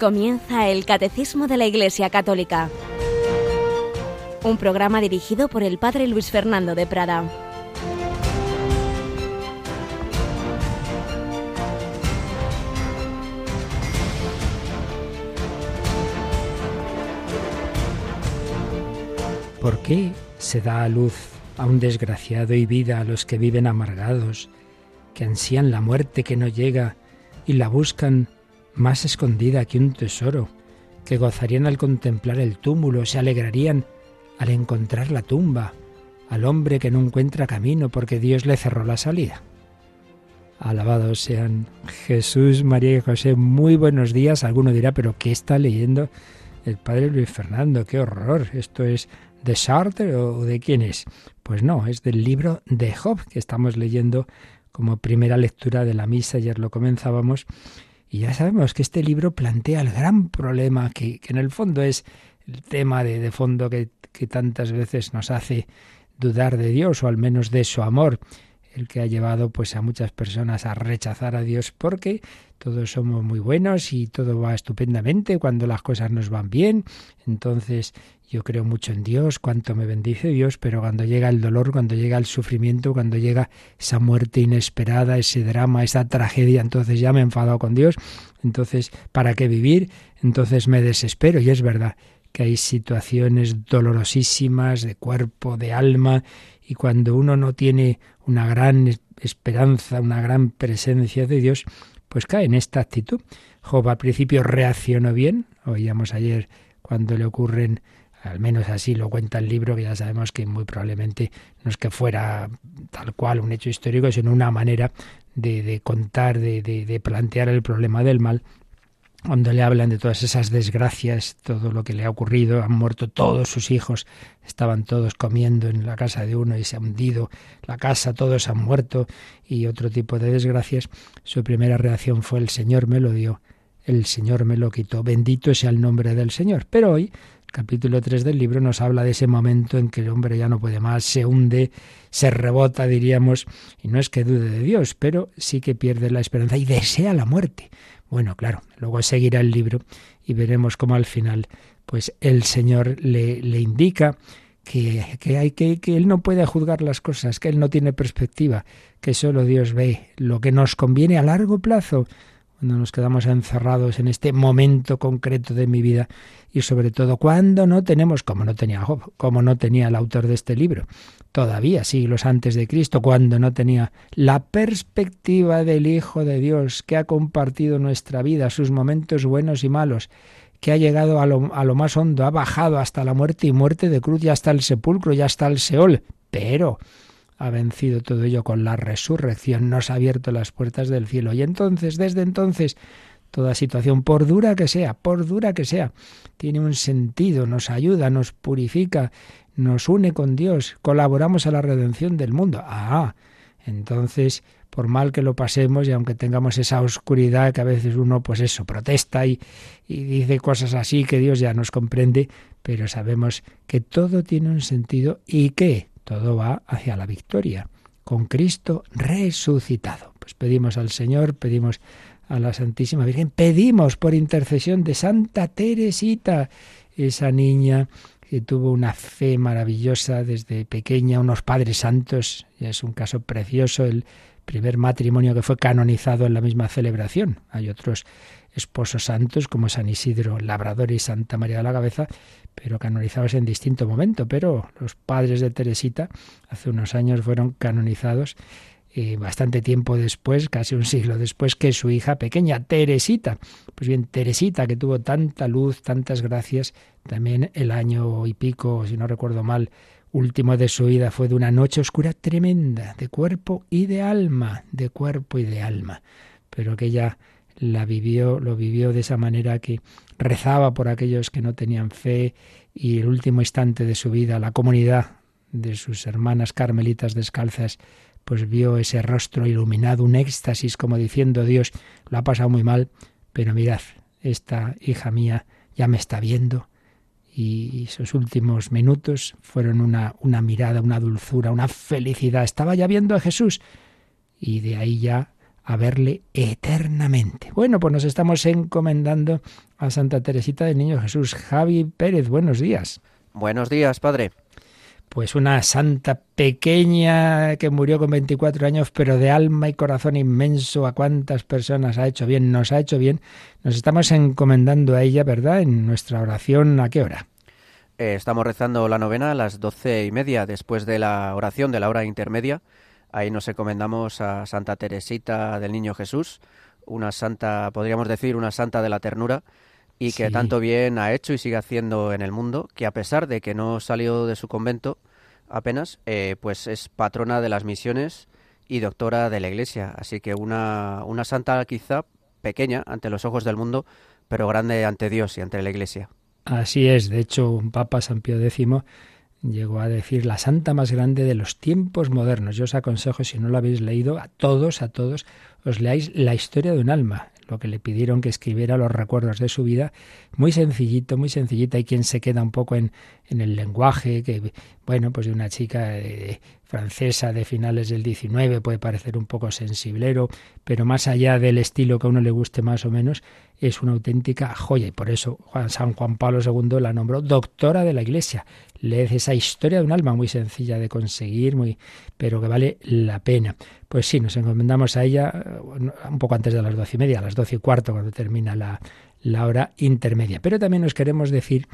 Comienza el Catecismo de la Iglesia Católica, un programa dirigido por el Padre Luis Fernando de Prada. ¿Por qué se da a luz a un desgraciado y vida a los que viven amargados, que ansían la muerte que no llega y la buscan más escondida que un tesoro, que gozarían al contemplar el túmulo, se alegrarían al encontrar la tumba, al hombre que no encuentra camino porque Dios le cerró la salida. Alabados sean Jesús, María y José. Muy buenos días. Alguno dirá, pero ¿qué está leyendo el padre Luis Fernando? ¡Qué horror! ¿Esto es de Sartre o de quién es? Pues no, es del libro de Job que estamos leyendo como primera lectura de la misa. Ayer lo comenzábamos y ya sabemos que este libro plantea el gran problema que, en el fondo es el tema de, de fondo que, que tantas veces nos hace dudar de Dios o al menos de su amor el que ha llevado pues a muchas personas a rechazar a Dios porque todos somos muy buenos y todo va estupendamente cuando las cosas nos van bien. Entonces yo creo mucho en Dios, cuánto me bendice Dios, pero cuando llega el dolor, cuando llega el sufrimiento, cuando llega esa muerte inesperada, ese drama, esa tragedia, entonces ya me he enfadado con Dios. Entonces, ¿para qué vivir? Entonces me desespero y es verdad que hay situaciones dolorosísimas de cuerpo, de alma, y cuando uno no tiene una gran esperanza, una gran presencia de Dios, pues cae en esta actitud. Job al principio reaccionó bien, oíamos ayer cuando le ocurren, al menos así lo cuenta el libro, que ya sabemos que muy probablemente no es que fuera tal cual un hecho histórico, sino una manera de, de contar, de, de, de plantear el problema del mal cuando le hablan de todas esas desgracias, todo lo que le ha ocurrido, han muerto todos sus hijos, estaban todos comiendo en la casa de uno y se ha hundido la casa, todos han muerto y otro tipo de desgracias, su primera reacción fue el Señor me lo dio, el Señor me lo quitó, bendito sea el nombre del Señor. Pero hoy, capítulo 3 del libro nos habla de ese momento en que el hombre ya no puede más, se hunde, se rebota, diríamos, y no es que dude de Dios, pero sí que pierde la esperanza y desea la muerte. Bueno, claro, luego seguirá el libro y veremos cómo al final, pues el Señor le, le indica que, que, hay que, que Él no puede juzgar las cosas, que Él no tiene perspectiva, que solo Dios ve lo que nos conviene a largo plazo cuando nos quedamos encerrados en este momento concreto de mi vida y sobre todo cuando no tenemos, como no tenía Job, como no tenía el autor de este libro, todavía siglos antes de Cristo, cuando no tenía la perspectiva del Hijo de Dios que ha compartido nuestra vida, sus momentos buenos y malos, que ha llegado a lo, a lo más hondo, ha bajado hasta la muerte y muerte de cruz y hasta el sepulcro y hasta el Seol, pero ha vencido todo ello con la resurrección, nos ha abierto las puertas del cielo. Y entonces, desde entonces, toda situación, por dura que sea, por dura que sea, tiene un sentido, nos ayuda, nos purifica, nos une con Dios, colaboramos a la redención del mundo. Ah, entonces, por mal que lo pasemos y aunque tengamos esa oscuridad que a veces uno, pues eso, protesta y, dice cosas así que Dios ya nos comprende, pero sabemos que todo tiene un sentido y que todo va hacia la victoria, con Cristo resucitado. Pues pedimos al Señor, pedimos a la Santísima Virgen, pedimos por intercesión de Santa Teresita, esa niña que tuvo una fe maravillosa desde pequeña, unos padres santos, es un caso precioso, el primer matrimonio que fue canonizado en la misma celebración. Hay otros esposos santos como San Isidro Labrador y Santa María de la Cabeza, pero canonizados en distinto momento. Pero los padres de Teresita hace unos años fueron canonizados eh, bastante tiempo después, casi un siglo después, que su hija pequeña, Teresita. Pues bien, Teresita, que tuvo tanta luz, tantas gracias, también el año y pico, si no recuerdo mal, último de su vida fue de una noche oscura tremenda, de cuerpo y de alma, de cuerpo y de alma. Pero que ella la vivió, lo vivió de esa manera que rezaba por aquellos que no tenían fe y el último instante de su vida, la comunidad de sus hermanas carmelitas descalzas, pues vio ese rostro iluminado, un éxtasis como diciendo Dios, lo ha pasado muy mal, pero mirad, esta hija mía ya me está viendo y sus últimos minutos fueron una, una mirada, una dulzura, una felicidad. Estaba ya viendo a Jesús y de ahí ya a verle eternamente. Bueno, pues nos estamos encomendando a Santa Teresita del Niño Jesús. Javi Pérez, buenos días. Buenos días, padre. Pues una santa pequeña que murió con 24 años, pero de alma y corazón inmenso. A cuántas personas ha hecho bien, nos ha hecho bien. Nos estamos encomendando a ella, ¿verdad? En nuestra oración, ¿a qué hora? Eh, estamos rezando la novena a las doce y media, después de la oración de la hora intermedia. Ahí nos encomendamos a Santa Teresita del Niño Jesús, una santa, podríamos decir, una santa de la ternura, y que tanto bien ha hecho y sigue haciendo en el mundo, que a pesar de que no salió de su convento apenas, eh, pues es patrona de las misiones y doctora de la Iglesia. Así que una, una santa quizá pequeña ante los ojos del mundo, pero grande ante Dios y ante la Iglesia. Así es, de hecho, un Papa San Pío X llegó a decir la santa más grande de los tiempos modernos. Yo os aconsejo, si no lo habéis leído, a todos, a todos, os leáis la historia de un alma, lo que le pidieron que escribiera los recuerdos de su vida, muy sencillito, muy sencillito. Hay quien se queda un poco en, en el lenguaje, que, bueno, pues de una chica eh, francesa de finales del 19 puede parecer un poco sensiblero, pero más allá del estilo que a uno le guste más o menos, es una auténtica joya y por eso San Juan Pablo II la nombró doctora de la Iglesia. Leed esa historia de un alma muy sencilla de conseguir, muy, pero que vale la pena. Pues sí, nos encomendamos a ella un poco antes de las doce y media, a las doce y cuarto, cuando termina la, la hora intermedia. Pero también nos queremos decir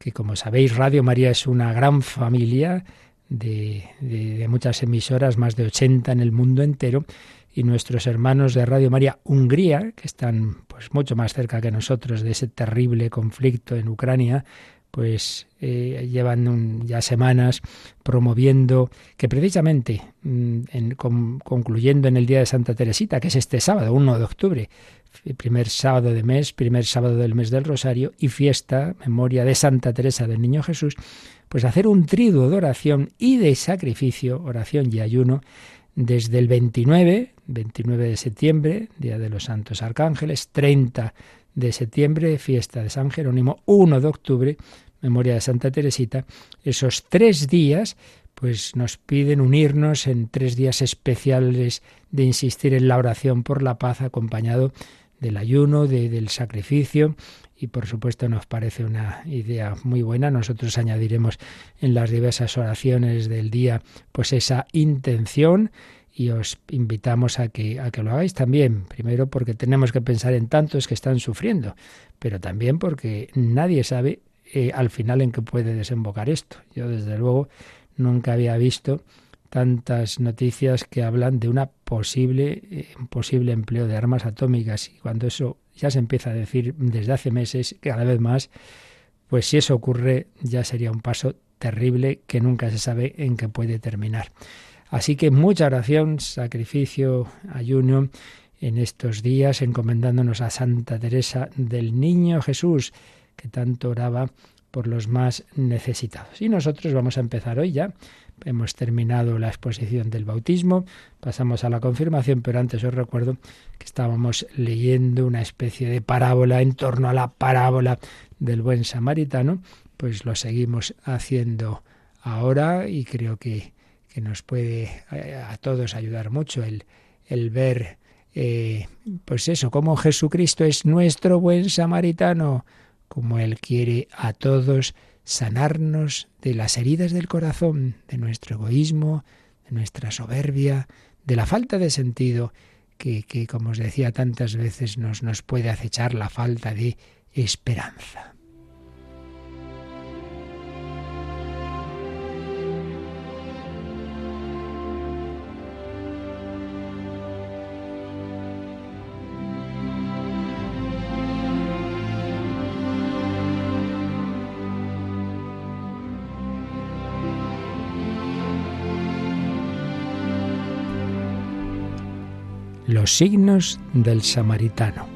que, como sabéis, Radio María es una gran familia de, de, de, muchas emisoras, más de 80 en el mundo entero, y nuestros hermanos de Radio María Hungría, que están pues mucho más cerca que nosotros de ese terrible conflicto en Ucrania, pues eh, llevan ya semanas promoviendo que precisamente mm, en, concluyendo en el Día de Santa Teresita, que es este sábado, 1 de octubre, primer sábado de mes, primer sábado del mes del Rosario y fiesta, memoria de Santa Teresa del Niño Jesús, pues hacer un triduo de oración y de sacrificio, oración y ayuno, desde el 29, 29 de septiembre, Día de los Santos Arcángeles, 30 de septiembre, fiesta de San Jerónimo, 1 de octubre, memoria de Santa Teresita, esos tres días, pues nos piden unirnos en tres días especiales de insistir en la oración por la paz, acompañado del ayuno, de, del sacrificio, y por supuesto nos parece una idea muy buena. Nosotros añadiremos en las diversas oraciones del día pues esa intención y os invitamos a que, a que lo hagáis también. Primero porque tenemos que pensar en tantos que están sufriendo, pero también porque nadie sabe eh, al final en qué puede desembocar esto. Yo desde luego nunca había visto tantas noticias que hablan de una posible eh, posible empleo de armas atómicas y cuando eso ya se empieza a decir desde hace meses cada vez más pues si eso ocurre ya sería un paso terrible que nunca se sabe en qué puede terminar. Así que mucha oración, sacrificio, ayuno en estos días, encomendándonos a Santa Teresa del Niño Jesús, que tanto oraba por los más necesitados. Y nosotros vamos a empezar hoy ya. Hemos terminado la exposición del bautismo, pasamos a la confirmación, pero antes os recuerdo que estábamos leyendo una especie de parábola en torno a la parábola del buen samaritano, pues lo seguimos haciendo ahora y creo que que nos puede eh, a todos ayudar mucho el, el ver, eh, pues eso, cómo Jesucristo es nuestro buen samaritano, como Él quiere a todos sanarnos de las heridas del corazón, de nuestro egoísmo, de nuestra soberbia, de la falta de sentido que, que como os decía tantas veces, nos, nos puede acechar la falta de esperanza. Los signos del samaritano.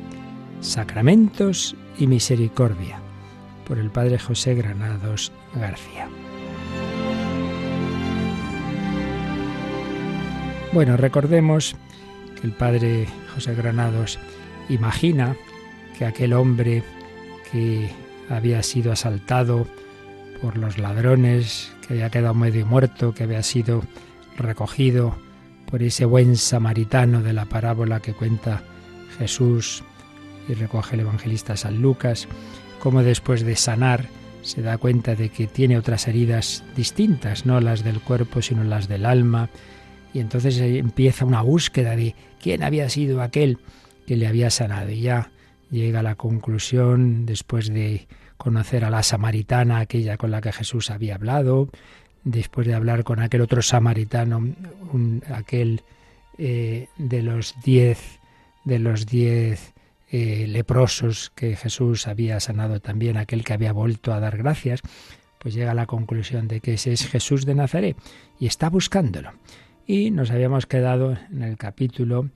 Sacramentos y misericordia. Por el Padre José Granados García. Bueno, recordemos que el Padre José Granados imagina que aquel hombre que había sido asaltado por los ladrones, que había quedado medio muerto, que había sido recogido por ese buen samaritano de la parábola que cuenta Jesús y recoge el evangelista San Lucas, como después de sanar se da cuenta de que tiene otras heridas distintas, no las del cuerpo, sino las del alma, y entonces empieza una búsqueda de quién había sido aquel que le había sanado. Y ya llega a la conclusión, después de conocer a la samaritana, aquella con la que Jesús había hablado, después de hablar con aquel otro samaritano, aquel eh, de los diez, de los diez eh, leprosos que Jesús había sanado también, aquel que había vuelto a dar gracias, pues llega a la conclusión de que ese es Jesús de Nazaret y está buscándolo. Y nos habíamos quedado en el capítulo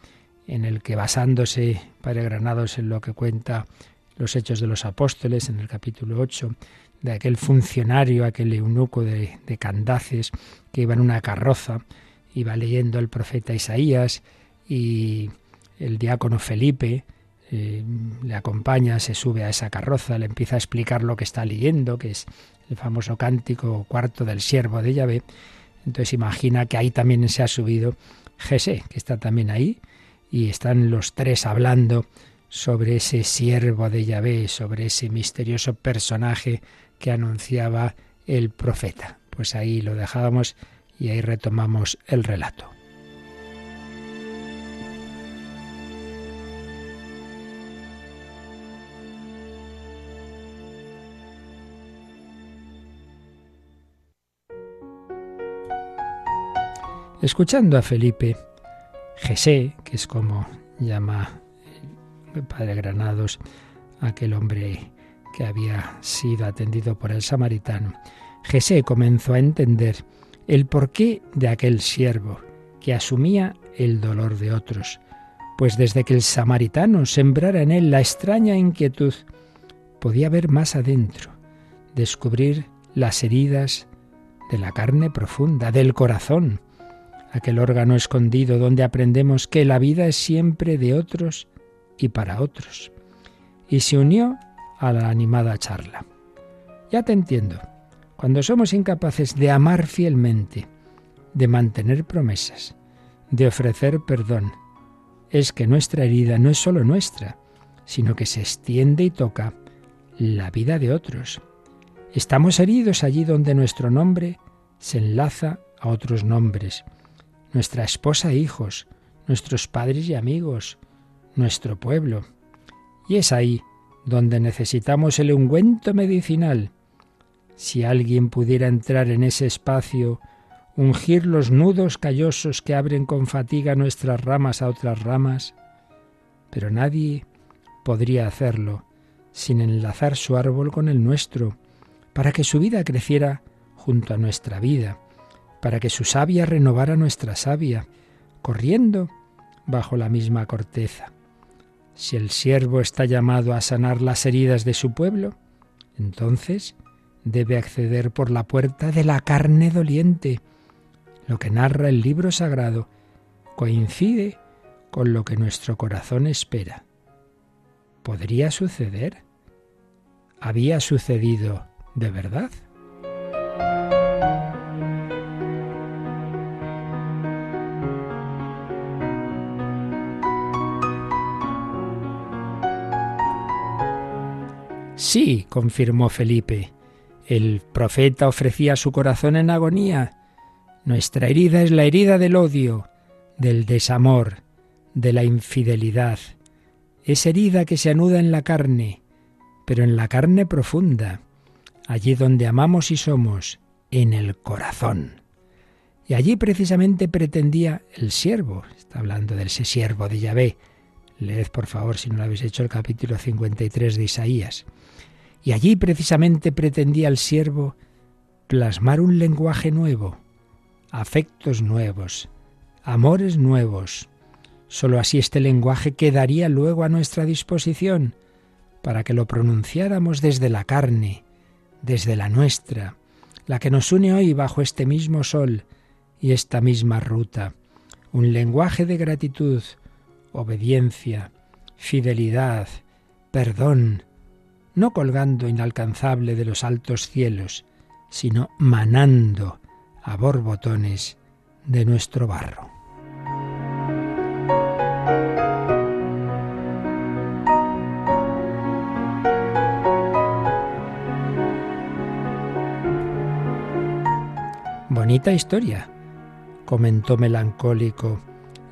en el que basándose Padre Granados en lo que cuenta los Hechos de los Apóstoles, en el capítulo 8, de aquel funcionario, aquel eunuco de, Candaces, que iba en una carroza, iba leyendo el profeta Isaías y el diácono Felipe eh, le acompaña, se sube a esa carroza, le empieza a explicar lo que está leyendo, que es el famoso cántico cuarto del siervo de Yahvé. Entonces imagina que ahí también se ha subido Jesé, que está también ahí, y están los tres hablando sobre ese siervo de Yahvé, sobre ese misterioso personaje que anunciaba el profeta. Pues ahí lo dejábamos y ahí retomamos el relato. Escuchando a Felipe, Jesé, que es como llama el padre Granados, aquel hombre que había sido atendido por el samaritano, Jesé comenzó a entender el porqué de aquel siervo que asumía el dolor de otros, pues desde que el samaritano sembrara en él la extraña inquietud, podía ver más adentro, descubrir las heridas de la carne profunda, del corazón, aquel órgano escondido donde aprendemos que la vida es siempre de otros y para otros. Y se unió a la animada charla. Ya te entiendo. Cuando somos incapaces de amar fielmente, de mantener promesas, de ofrecer perdón, es que nuestra herida no es solo nuestra, sino que se extiende y toca la vida de otros. Estamos heridos allí donde nuestro nombre se enlaza a otros nombres nuestra esposa e hijos, nuestros padres y amigos, nuestro pueblo. Y es ahí donde necesitamos el ungüento medicinal. Si alguien pudiera entrar en ese espacio, ungir los nudos callosos que abren con fatiga nuestras ramas a otras ramas, pero nadie podría hacerlo sin enlazar su árbol con el nuestro, para que su vida creciera junto a nuestra vida para que su savia renovara nuestra savia, corriendo bajo la misma corteza. Si el siervo está llamado a sanar las heridas de su pueblo, entonces debe acceder por la puerta de la carne doliente. Lo que narra el libro sagrado coincide con lo que nuestro corazón espera. ¿Podría suceder? ¿Había sucedido de verdad? Sí, confirmó Felipe. El profeta ofrecía su corazón en agonía. Nuestra herida es la herida del odio, del desamor, de la infidelidad. Es herida que se anuda en la carne, pero en la carne profunda, allí donde amamos y somos, en el corazón. Y allí precisamente pretendía el siervo, está hablando del ese siervo de Yahvé. Leed por favor, si no lo habéis hecho, el capítulo 53 de Isaías. Y allí precisamente pretendía el siervo plasmar un lenguaje nuevo, afectos nuevos, amores nuevos. Solo así este lenguaje quedaría luego a nuestra disposición para que lo pronunciáramos desde la carne, desde la nuestra, la que nos une hoy bajo este mismo sol y esta misma ruta. Un lenguaje de gratitud, obediencia, fidelidad, perdón, no colgando inalcanzable de los altos cielos, sino manando a borbotones de nuestro barro. Bonita historia, comentó melancólico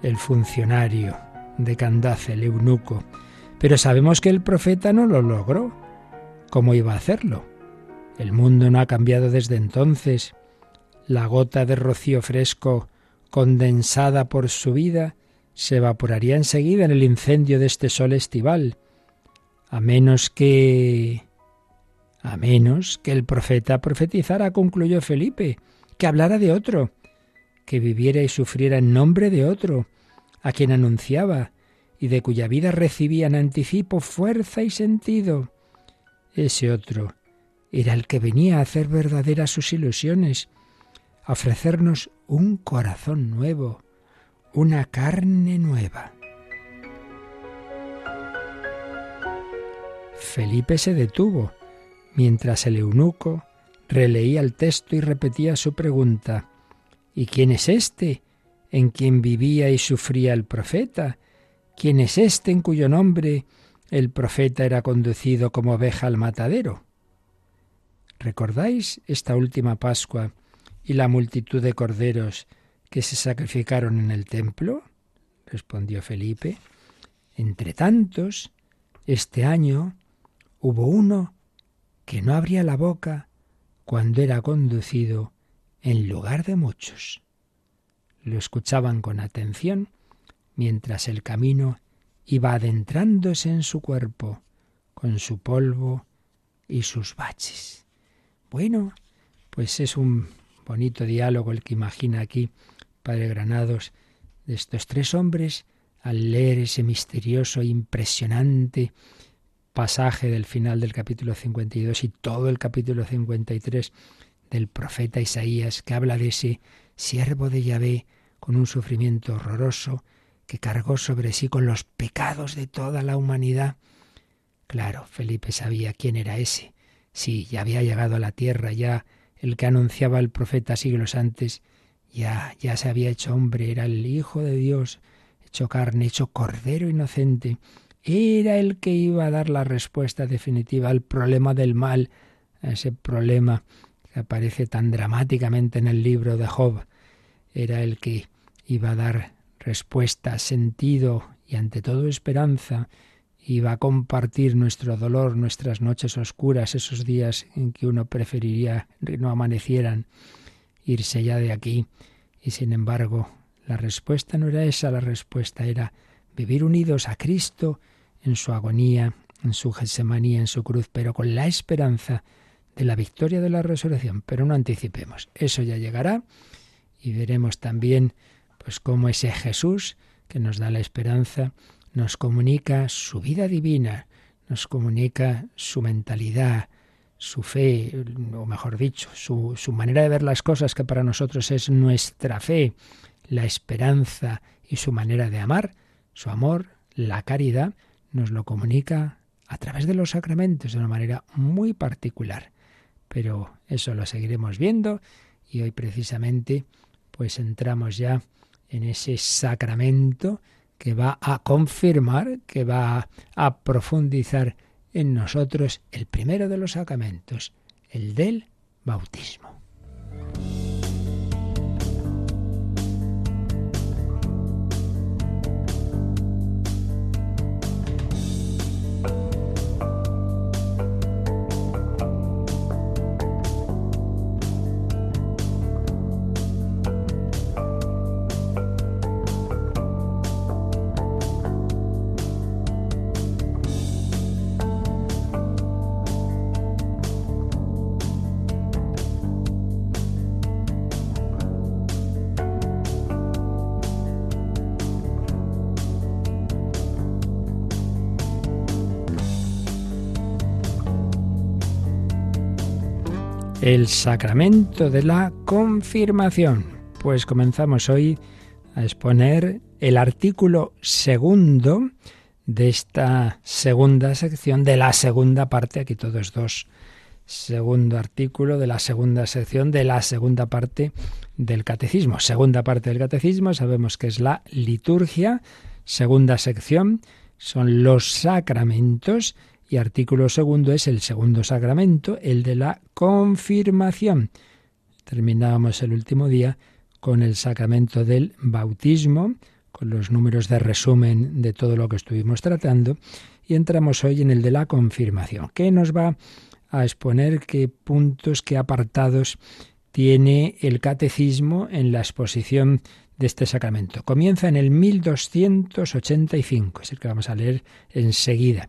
el funcionario de Candaz, el eunuco, pero sabemos que el profeta no lo logró ¿Cómo iba a hacerlo? El mundo no ha cambiado desde entonces. La gota de rocío fresco condensada por su vida se evaporaría enseguida en el incendio de este sol estival, a menos que... a menos que el profeta profetizara, concluyó Felipe, que hablara de otro, que viviera y sufriera en nombre de otro, a quien anunciaba y de cuya vida recibía en anticipo fuerza y sentido. Ese otro era el que venía a hacer verdaderas sus ilusiones, a ofrecernos un corazón nuevo, una carne nueva. Felipe se detuvo mientras el eunuco releía el texto y repetía su pregunta. ¿Y quién es este en quien vivía y sufría el profeta? ¿Quién es este en cuyo nombre el profeta era conducido como oveja al matadero? ¿Recordáis esta última Pascua y la multitud de corderos que se sacrificaron en el templo? respondió Felipe. Entre tantos, este año hubo uno que no abría la boca cuando era conducido en lugar de muchos. Lo escuchaban con atención mientras el camino iba adentrándose en su cuerpo, con su polvo y sus baches. Bueno, pues es un bonito diálogo el que imagina aquí Padre Granados de estos tres hombres al leer ese misterioso, impresionante pasaje del final del capítulo 52 y todo el capítulo 53 del profeta Isaías que habla de ese siervo de Yahvé con un sufrimiento horroroso que cargó sobre sí con los pecados de toda la humanidad. Claro, Felipe sabía quién era ese, Sí, ya había llegado a la tierra, ya el que anunciaba el profeta siglos antes, ya, ya se había hecho hombre, era el Hijo de Dios, hecho carne, hecho cordero inocente. Era el que iba a dar la respuesta definitiva al problema del mal, a ese problema que aparece tan dramáticamente en el libro de Job. Era el que iba a dar respuesta, sentido y ante todo esperanza y va a compartir nuestro dolor, nuestras noches oscuras, esos días en que uno preferiría no amanecieran, irse ya de aquí. Y sin embargo, la respuesta no era esa, la respuesta era vivir unidos a Cristo en su agonía, en su Getsemanía, en su cruz, pero con la esperanza de la victoria de la resurrección. Pero no anticipemos, eso ya llegará y veremos también pues cómo ese Jesús que nos da la esperanza nos comunica su vida divina, nos comunica su mentalidad, su fe, o mejor dicho, su, su, manera de ver las cosas, que para nosotros es nuestra fe, la esperanza y su manera de amar, su amor, la caridad, nos lo comunica a través de los sacramentos de una manera muy particular. Pero eso lo seguiremos viendo y hoy precisamente pues entramos ya en ese sacramento que va a confirmar, que va a profundizar en nosotros el primero de los sacramentos, el del bautismo. El sacramento de la confirmación. Pues comenzamos hoy a exponer el artículo segundo de esta segunda sección, de la segunda parte, aquí todos dos, segundo artículo de la segunda sección de la segunda parte del catecismo. Segunda parte del catecismo, sabemos que es la liturgia, segunda sección son los sacramentos y artículo segundo es el segundo sacramento, el de la confirmación. Terminábamos el último día con el sacramento del bautismo, con los números de resumen de todo lo que estuvimos tratando, y entramos hoy en el de la confirmación, que nos va a exponer qué puntos, qué apartados tiene el catecismo en la exposición de este sacramento. Comienza en el 1285, es el que vamos a leer enseguida,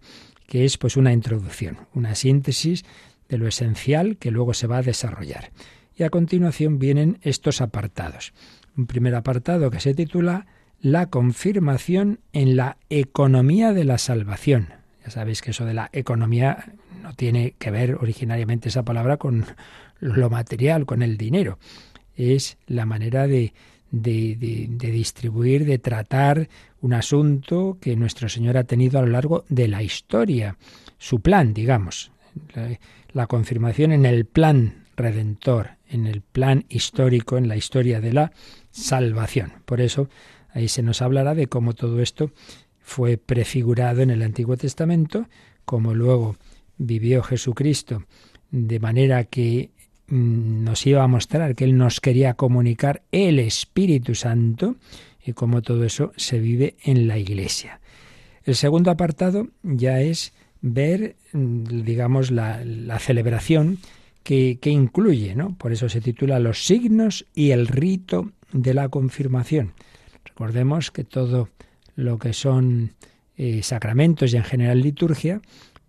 que es pues una introducción, una síntesis de lo esencial que luego se va a desarrollar. Y a continuación vienen estos apartados. Un primer apartado que se titula La confirmación en la economía de la salvación. Ya sabéis que eso de la economía no tiene que ver originariamente esa palabra con lo material, con el dinero. Es la manera de, de, distribuir, de tratar un asunto que nuestro Señor ha tenido a lo largo de la historia, su plan, digamos, la, confirmación en el plan redentor, en el plan histórico, en la historia de la salvación. Por eso ahí se nos hablará de cómo todo esto fue prefigurado en el Antiguo Testamento, como luego vivió Jesucristo, de manera que Mm, nos iba a mostrar que Él nos quería comunicar el Espíritu Santo y cómo todo eso se vive en la Iglesia. El segundo apartado ya es ver, mm, digamos, la, celebración que, que, incluye, ¿no? Por eso se titula Los signos y el rito de la confirmación. Recordemos que todo lo que son eh, sacramentos y en general liturgia,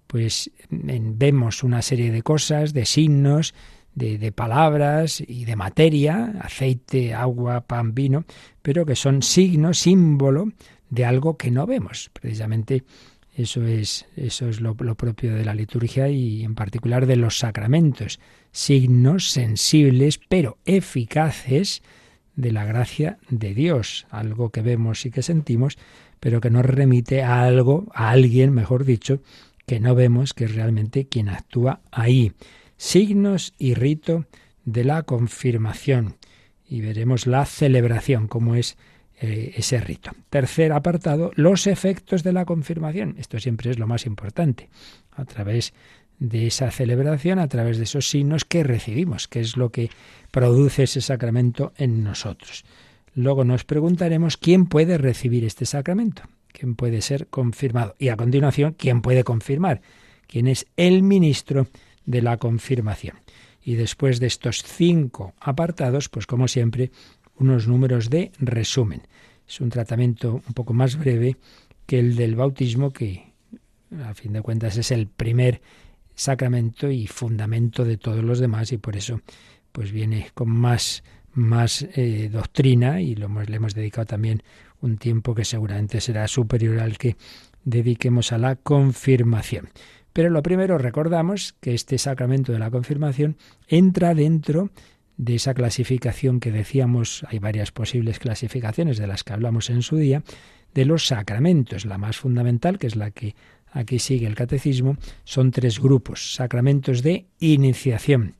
pues vemos una serie de cosas, de signos, de, palabras y de materia, aceite, agua, pan, vino, pero que son signo, símbolo de algo que no vemos. Precisamente eso es, eso es lo, lo, propio de la liturgia y en particular de los sacramentos, signos sensibles pero eficaces de la gracia de Dios, algo que vemos y que sentimos, pero que nos remite a algo, a alguien, mejor dicho, que no vemos, que es realmente quien actúa ahí signos y rito de la confirmación. Y veremos la celebración, cómo es eh, ese rito. Tercer apartado, los efectos de la confirmación. Esto siempre es lo más importante. A través de esa celebración, a través de esos signos que recibimos, que es lo que produce ese sacramento en nosotros. Luego nos preguntaremos quién puede recibir este sacramento, quién puede ser confirmado. Y a continuación, quién puede confirmar, quién es el ministro de la confirmación. Y después de estos cinco apartados, pues como siempre, unos números de resumen. Es un tratamiento un poco más breve que el del bautismo, que a fin de cuentas es el primer sacramento y fundamento de todos los demás y por eso pues viene con más más eh, doctrina y lo le hemos dedicado también un tiempo que seguramente será superior al que dediquemos a la confirmación. Pero lo primero recordamos que este sacramento de la confirmación entra dentro de esa clasificación que decíamos, hay varias posibles clasificaciones de las que hablamos en su día, de los sacramentos. La más fundamental, que es la que aquí sigue el catecismo, son tres grupos. Sacramentos de iniciación,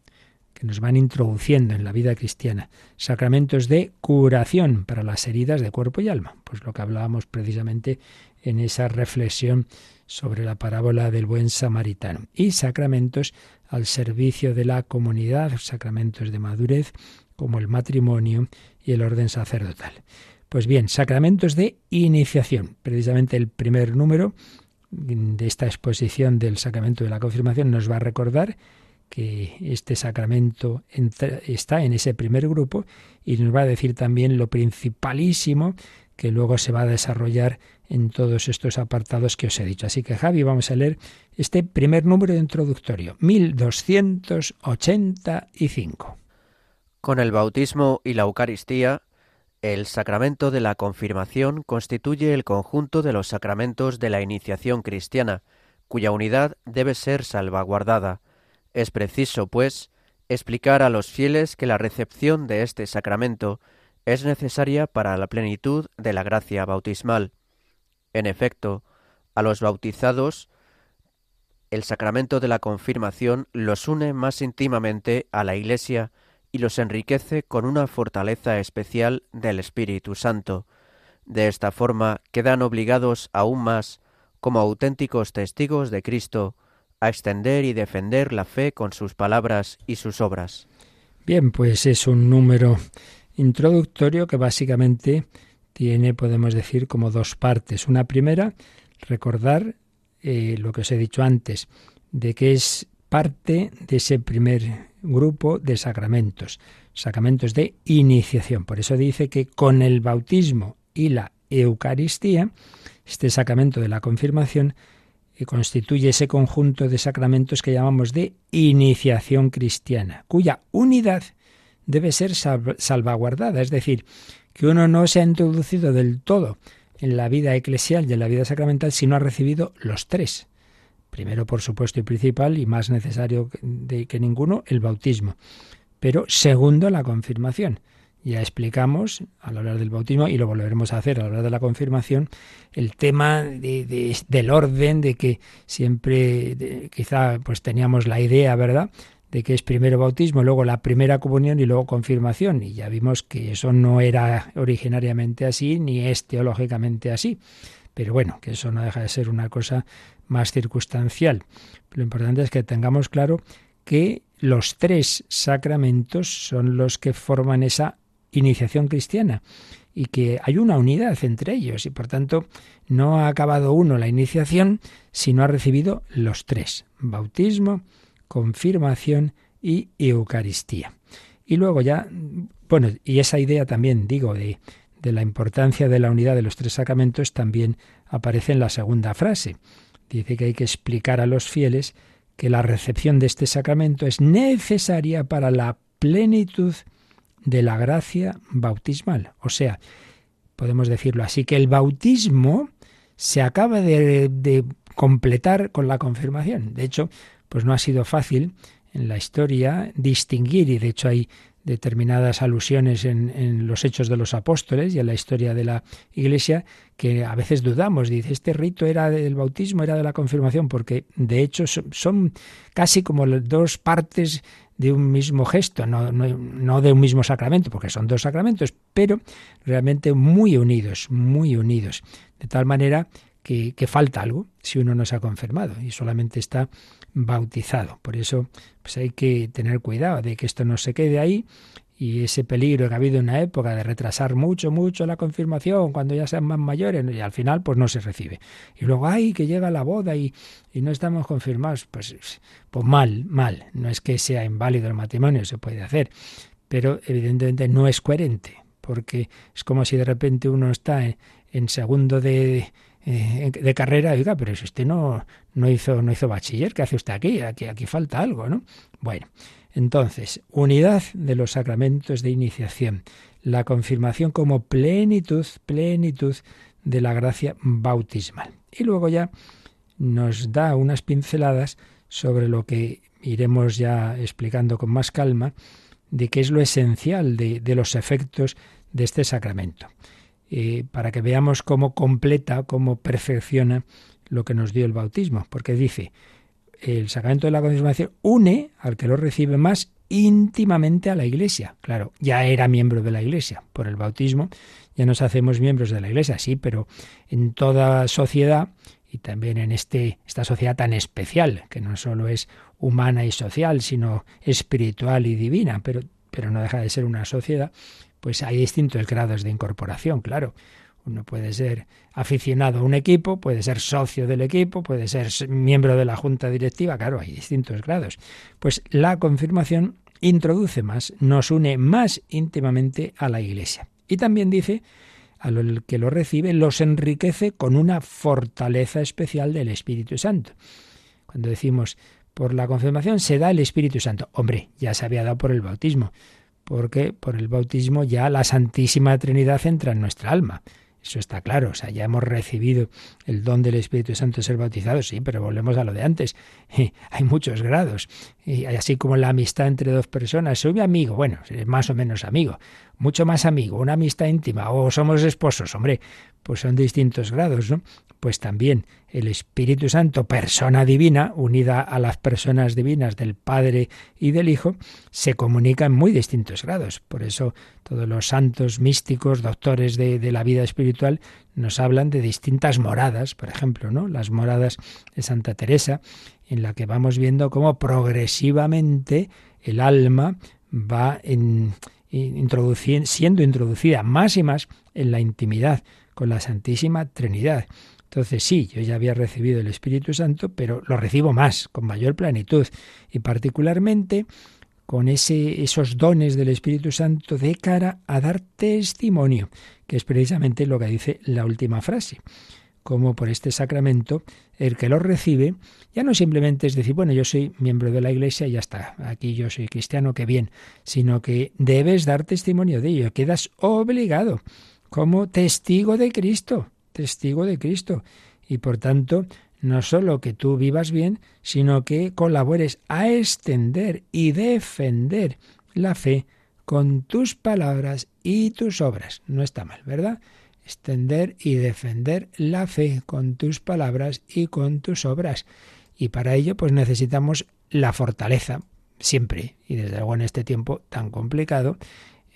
que nos van introduciendo en la vida cristiana. Sacramentos de curación para las heridas de cuerpo y alma, pues lo que hablábamos precisamente en esa reflexión sobre la parábola del buen samaritano. Y sacramentos al servicio de la comunidad, sacramentos de madurez, como el matrimonio y el orden sacerdotal. Pues bien, sacramentos de iniciación. Precisamente el primer número de esta exposición del sacramento de la confirmación nos va a recordar que este sacramento está en ese primer grupo y nos va a decir también lo principalísimo que luego se va a desarrollar en todos estos apartados que os he dicho. Así que Javi, vamos a leer este primer número de introductorio, 1285. Con el bautismo y la Eucaristía, el sacramento de la confirmación constituye el conjunto de los sacramentos de la iniciación cristiana, cuya unidad debe ser salvaguardada. Es preciso, pues, explicar a los fieles que la recepción de este sacramento es necesaria para la plenitud de la gracia bautismal. En efecto, a los bautizados el sacramento de la confirmación los une más íntimamente a la Iglesia y los enriquece con una fortaleza especial del Espíritu Santo. De esta forma quedan obligados aún más, como auténticos testigos de Cristo, a extender y defender la fe con sus palabras y sus obras. Bien, pues es un número introductorio que básicamente tiene, podemos decir, como dos partes. Una primera, recordar eh, lo que os he dicho antes, de que es parte de ese primer grupo de sacramentos, sacramentos de iniciación. Por eso dice que con el bautismo y la Eucaristía, este sacramento de la confirmación, eh, constituye ese conjunto de sacramentos que llamamos de iniciación cristiana, cuya unidad debe ser salvaguardada, es decir, que uno no se ha introducido del todo en la vida eclesial y en la vida sacramental si no ha recibido los tres. Primero, por supuesto, y principal, y más necesario de que ninguno, el bautismo. Pero segundo, la confirmación. Ya explicamos al hablar del bautismo, y lo volveremos a hacer al hablar de la confirmación, el tema del orden, de que siempre quizá pues teníamos la idea, ¿verdad?, de que es primero bautismo, luego la primera comunión y luego confirmación. Y ya vimos que eso no era originariamente así, ni es teológicamente así. Pero bueno, que eso no deja de ser una cosa más circunstancial. Lo importante es que tengamos claro que los tres sacramentos son los que forman esa iniciación cristiana y que hay una unidad entre ellos y por tanto no ha acabado uno la iniciación si no ha recibido los tres, bautismo, confirmación y Eucaristía. Y luego ya, bueno, y esa idea también, digo, de, de la importancia de la unidad de los tres sacramentos también aparece en la segunda frase. Dice que hay que explicar a los fieles que la recepción de este sacramento es necesaria para la plenitud de la gracia bautismal. O sea, podemos decirlo así, que el bautismo se acaba de, de completar con la confirmación. De hecho, pues no ha sido fácil en la historia distinguir, y de hecho hay determinadas alusiones en, los hechos de los apóstoles y en la historia de la Iglesia que a veces dudamos. Dice, este rito era del bautismo, era de la confirmación, porque de hecho son, casi como dos partes de un mismo gesto, no, no, de un mismo sacramento, porque son dos sacramentos, pero realmente muy unidos, muy unidos. De tal manera que, que falta algo si uno no se ha confirmado y solamente está bautizado. Por eso pues hay que tener cuidado de que esto no se quede ahí y ese peligro que ha habido en una época de retrasar mucho, mucho la confirmación cuando ya sean más mayores y al final pues no se recibe. Y luego, ay, que llega la boda y, y no estamos confirmados. Pues, pues mal, mal. No es que sea inválido el matrimonio, se puede hacer, pero evidentemente no es coherente, porque es como si de repente uno está en segundo de eh, de carrera, diga, pero si usted no, no, hizo, no hizo bachiller, ¿qué hace usted aquí? aquí? Aquí falta algo, ¿no? Bueno, entonces, unidad de los sacramentos de iniciación, la confirmación como plenitud, plenitud de la gracia bautismal. Y luego ya nos da unas pinceladas sobre lo que iremos ya explicando con más calma, de qué es lo esencial de, de los efectos de este sacramento. Eh, para que veamos cómo completa, cómo perfecciona lo que nos dio el bautismo, porque dice, el sacramento de la confirmación une al que lo recibe más íntimamente a la Iglesia. Claro, ya era miembro de la Iglesia por el bautismo, ya nos hacemos miembros de la Iglesia, sí, pero en toda sociedad y también en este, esta sociedad tan especial, que no solo es humana y social, sino espiritual y divina, pero, pero no deja de ser una sociedad, pues hay distintos grados de incorporación, claro. Uno puede ser aficionado a un equipo, puede ser socio del equipo, puede ser miembro de la junta directiva, claro, hay distintos grados. Pues la confirmación introduce más, nos une más íntimamente a la Iglesia. Y también dice, a lo que lo recibe, los enriquece con una fortaleza especial del Espíritu Santo. Cuando decimos por la confirmación se da el Espíritu Santo, hombre, ya se había dado por el bautismo, porque por el bautismo ya la Santísima Trinidad entra en nuestra alma. Eso está claro, o sea, ya hemos recibido el don del Espíritu Santo de ser bautizados, sí, pero volvemos a lo de antes. Hay muchos grados. Y así como la amistad entre dos personas, soy mi amigo, bueno, más o menos amigo, mucho más amigo, una amistad íntima, o somos esposos, hombre, pues son distintos grados, ¿no? Pues también el Espíritu Santo, persona divina, unida a las personas divinas del Padre y del Hijo, se comunica en muy distintos grados. Por eso todos los santos místicos, doctores de, de la vida espiritual, nos hablan de distintas moradas, por ejemplo, ¿no? Las moradas de Santa Teresa, en la que vamos viendo cómo progresivamente el alma va en, siendo introducida más y más en la intimidad con la Santísima Trinidad. Entonces sí, yo ya había recibido el Espíritu Santo, pero lo recibo más, con mayor plenitud, y particularmente con ese, esos dones del Espíritu Santo de cara a dar testimonio, que es precisamente lo que dice la última frase. Como por este sacramento, el que lo recibe ya no simplemente es decir, bueno, yo soy miembro de la Iglesia y ya está, aquí yo soy cristiano, qué bien, sino que debes dar testimonio de ello, quedas obligado como testigo de Cristo, testigo de Cristo. Y por tanto, no solo que tú vivas bien, sino que colabores a extender y defender la fe con tus palabras y tus obras. No está mal, ¿verdad? Extender y defender la fe con tus palabras y con tus obras. Y para ello, pues necesitamos la fortaleza, siempre, y desde luego en este tiempo tan complicado,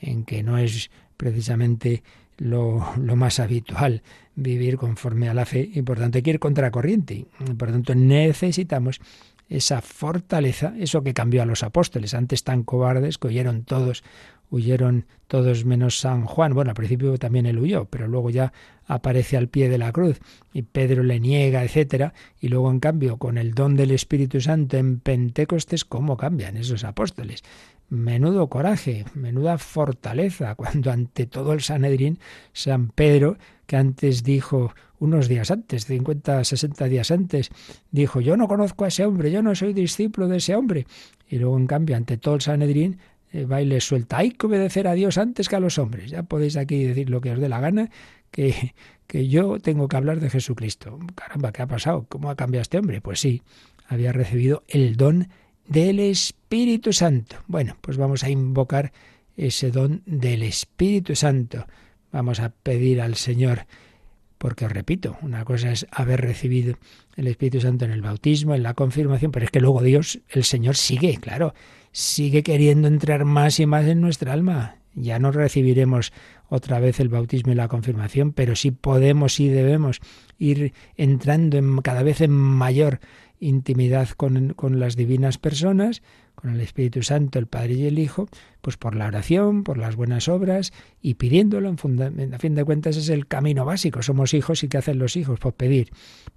en que no es precisamente lo, lo, más habitual, vivir conforme a la fe y por tanto hay que ir contracorriente. Por tanto necesitamos esa fortaleza, eso que cambió a los apóstoles, antes tan cobardes que huyeron todos, huyeron todos menos San Juan. Bueno, al principio también él huyó, pero luego ya aparece al pie de la cruz y Pedro le niega, etcétera, y luego en cambio con el don del Espíritu Santo en Pentecostés cómo cambian esos apóstoles. Menudo coraje, menuda fortaleza, cuando ante todo el Sanedrín, San Pedro, que antes dijo, unos días antes, 50, 60 días antes, dijo, yo no conozco a ese hombre, yo no soy discípulo de ese hombre. Y luego, en cambio, ante todo el Sanedrín, eh, va y suelta, hay que obedecer a Dios antes que a los hombres. Ya podéis aquí decir lo que os dé la gana, que, que yo tengo que hablar de Jesucristo. Caramba, ¿qué ha pasado? ¿Cómo ha cambiado este hombre? Pues sí, había recibido el don del Espíritu Santo. Bueno, pues vamos a invocar ese don del Espíritu Santo. Vamos a pedir al Señor, porque os repito, una cosa es haber recibido el Espíritu Santo en el bautismo, en la confirmación, pero es que luego Dios, el Señor sigue, claro, sigue queriendo entrar más y más en nuestra alma. Ya no recibiremos otra vez el bautismo y la confirmación, pero sí podemos y debemos ir entrando en, cada vez en mayor intimidad con, con, las divinas personas, con el Espíritu Santo, el Padre y el Hijo, pues por la oración, por las buenas obras y pidiéndolo, en, a fin de cuentas es el camino básico. Somos hijos y ¿qué hacen los hijos? Pues pedir.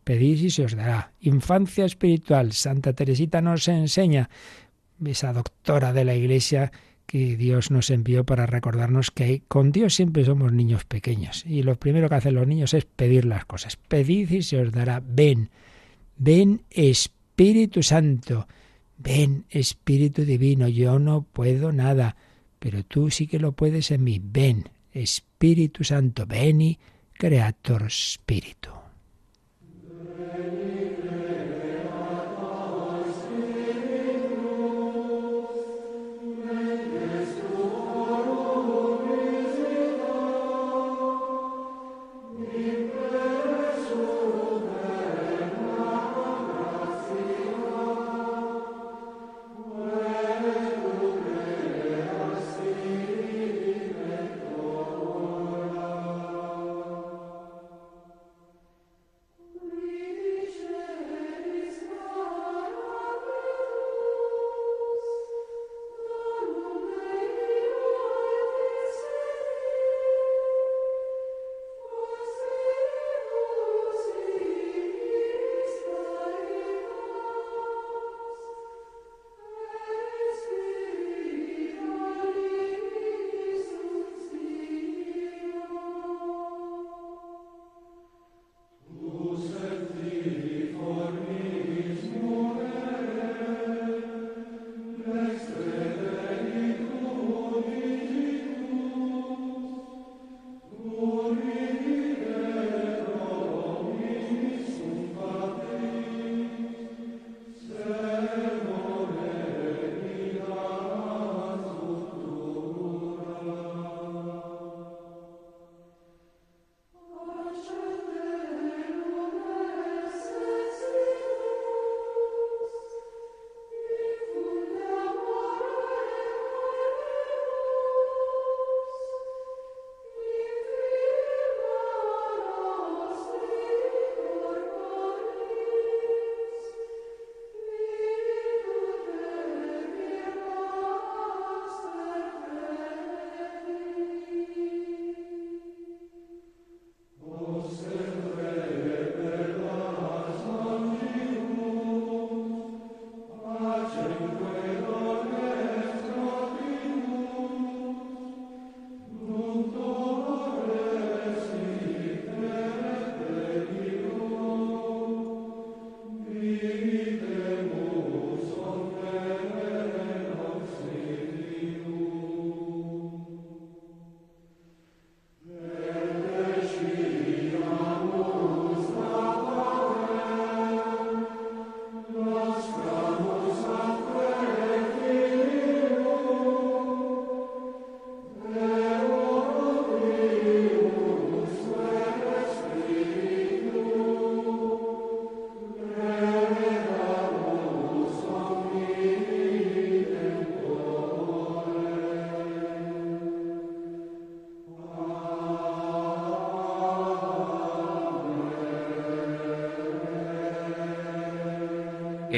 Pedid y se os dará. Infancia espiritual. Santa Teresita nos enseña, esa doctora de la Iglesia que Dios nos envió para recordarnos que con Dios siempre somos niños pequeños. Y lo primero que hacen los niños es pedir las cosas. Pedid y se os dará. Ven Ven Espíritu Santo, ven Espíritu Divino, yo no puedo nada, pero tú sí que lo puedes en mí. Ven Espíritu Santo, veni Creator Spiritu.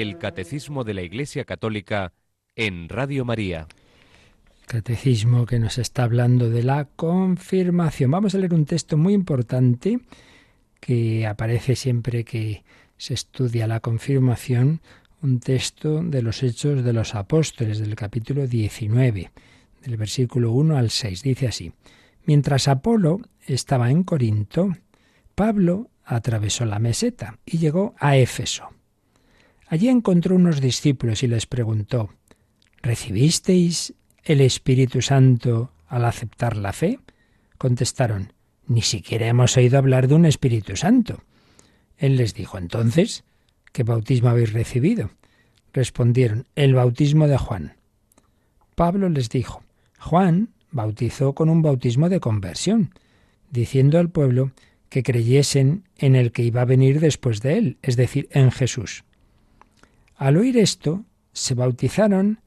El Catecismo de la Iglesia Católica en Radio María. Catecismo que nos está hablando de la confirmación. Vamos a leer un texto muy importante que aparece siempre que se estudia la confirmación, un texto de los Hechos de los Apóstoles del capítulo 19, del versículo 1 al 6. Dice así, mientras Apolo estaba en Corinto, Pablo atravesó la meseta y llegó a Éfeso. Allí encontró unos discípulos y les preguntó, ¿Recibisteis el Espíritu Santo al aceptar la fe? Contestaron, ni siquiera hemos oído hablar de un Espíritu Santo. Él les dijo, entonces, ¿qué bautismo habéis recibido? Respondieron, el bautismo de Juan. Pablo les dijo, Juan bautizó con un bautismo de conversión, diciendo al pueblo que creyesen en el que iba a venir después de él, es decir, en Jesús. Al oír esto, se bautizaron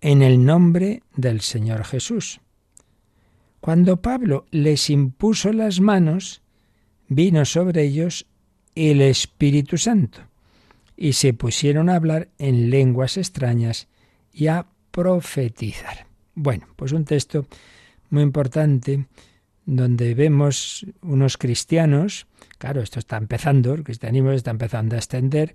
en el nombre del Señor Jesús. Cuando Pablo les impuso las manos, vino sobre ellos el Espíritu Santo, y se pusieron a hablar en lenguas extrañas y a profetizar. Bueno, pues un texto muy importante donde vemos unos cristianos, claro, esto está empezando, el cristianismo está empezando a extender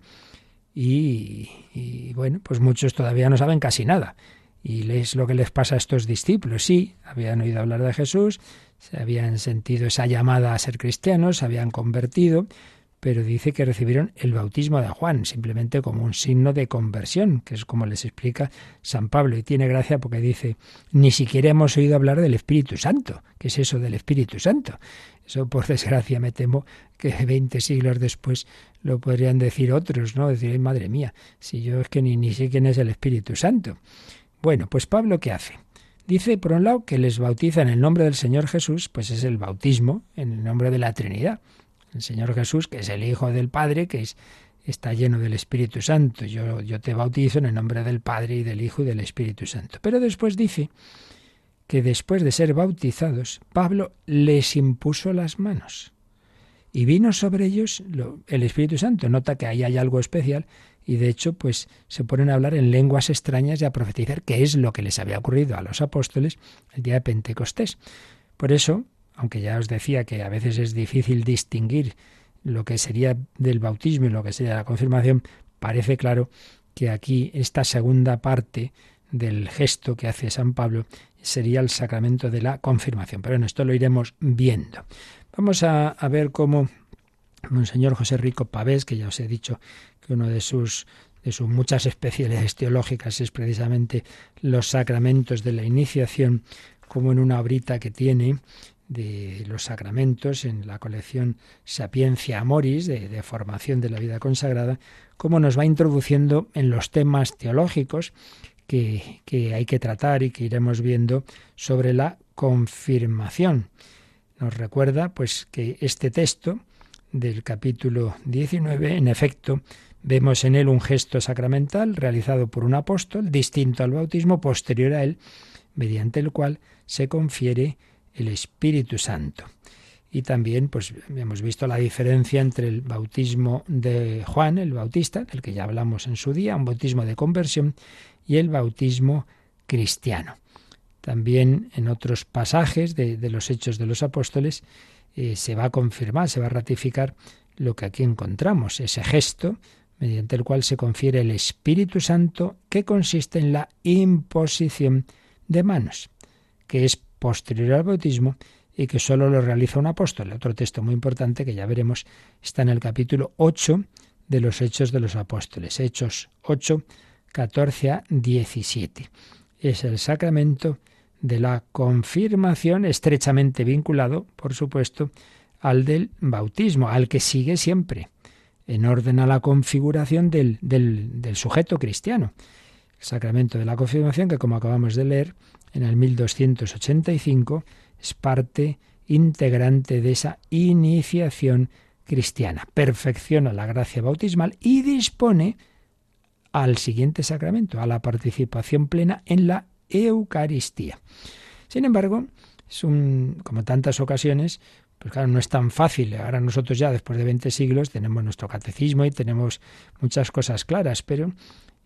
y, bueno, pues muchos todavía no saben casi nada. Y es lo que les pasa a estos discípulos. Sí, habían oído hablar de Jesús, se habían sentido esa llamada a ser cristianos, se habían convertido, pero dice que recibieron el bautismo de Juan, simplemente como un signo de conversión, que es como les explica San Pablo. Y tiene gracia porque dice, ni siquiera hemos oído hablar del Espíritu Santo. ¿Qué es eso del Espíritu Santo? Eso, por desgracia, me temo que veinte siglos después lo podrían decir otros, ¿no? Decir, madre mía, si yo es que ni, ni sé quién es el Espíritu Santo. Bueno, pues Pablo, ¿qué hace? Dice, por un lado, que les bautiza en el nombre del Señor Jesús, pues es el bautismo en el nombre de la Trinidad. El Señor Jesús, que es el Hijo del Padre, que es, está lleno del Espíritu Santo. Yo, yo te bautizo en el nombre del Padre y del Hijo y del Espíritu Santo. Pero después dice que después de ser bautizados, Pablo les impuso las manos y vino sobre ellos el Espíritu Santo. Nota que ahí hay algo especial y de hecho pues se ponen a hablar en lenguas extrañas y a profetizar, que es lo que les había ocurrido a los apóstoles el día de Pentecostés. Por eso, aunque ya os decía que a veces es difícil distinguir lo que sería del bautismo y lo que sería la confirmación, parece claro que aquí esta segunda parte del gesto que hace San Pablo sería el sacramento de la confirmación. Pero en esto lo iremos viendo. Vamos a, a ver cómo Monseñor José Rico Pavés, que ya os he dicho que uno de sus de sus muchas especialidades teológicas es precisamente los sacramentos de la iniciación, como en una obrita que tiene de los sacramentos en la colección Sapiencia Amoris, de, formación de la vida consagrada, cómo nos va introduciendo en los temas teológicos que, que hay que tratar y que iremos viendo sobre la confirmación. Nos recuerda pues que este texto del capítulo 19, en efecto, Vemos en él un gesto sacramental realizado por un apóstol, distinto al bautismo, posterior a él, mediante el cual se confiere el Espíritu Santo. Y también, pues, hemos visto la diferencia entre el bautismo de Juan, el Bautista, del que ya hablamos en su día, un bautismo de conversión, y el bautismo cristiano. También en otros pasajes de, los Hechos de los Apóstoles eh, se va a confirmar, se va a ratificar lo que aquí encontramos, ese gesto mediante el cual se confiere el Espíritu Santo, que consiste en la imposición de manos, que es posterior al bautismo y que sólo lo realiza un apóstol. Otro texto muy importante que ya veremos está en el capítulo 8 de los Hechos de los Apóstoles, Hechos 8, 14 a 17. Es el sacramento de la confirmación, estrechamente vinculado, por supuesto, al del bautismo, al que sigue siempre en orden a la configuración del, del, sujeto cristiano. El sacramento de la confirmación, que como acabamos de leer, en el 1285 es parte integrante de esa iniciación cristiana. Perfecciona la gracia bautismal y dispone al siguiente sacramento, a la participación plena en la Eucaristía. Sin embargo, es un, como tantas ocasiones, Pues claro, no es tan fácil. Ahora nosotros ya, después de 20 siglos, tenemos nuestro catecismo y tenemos muchas cosas claras, pero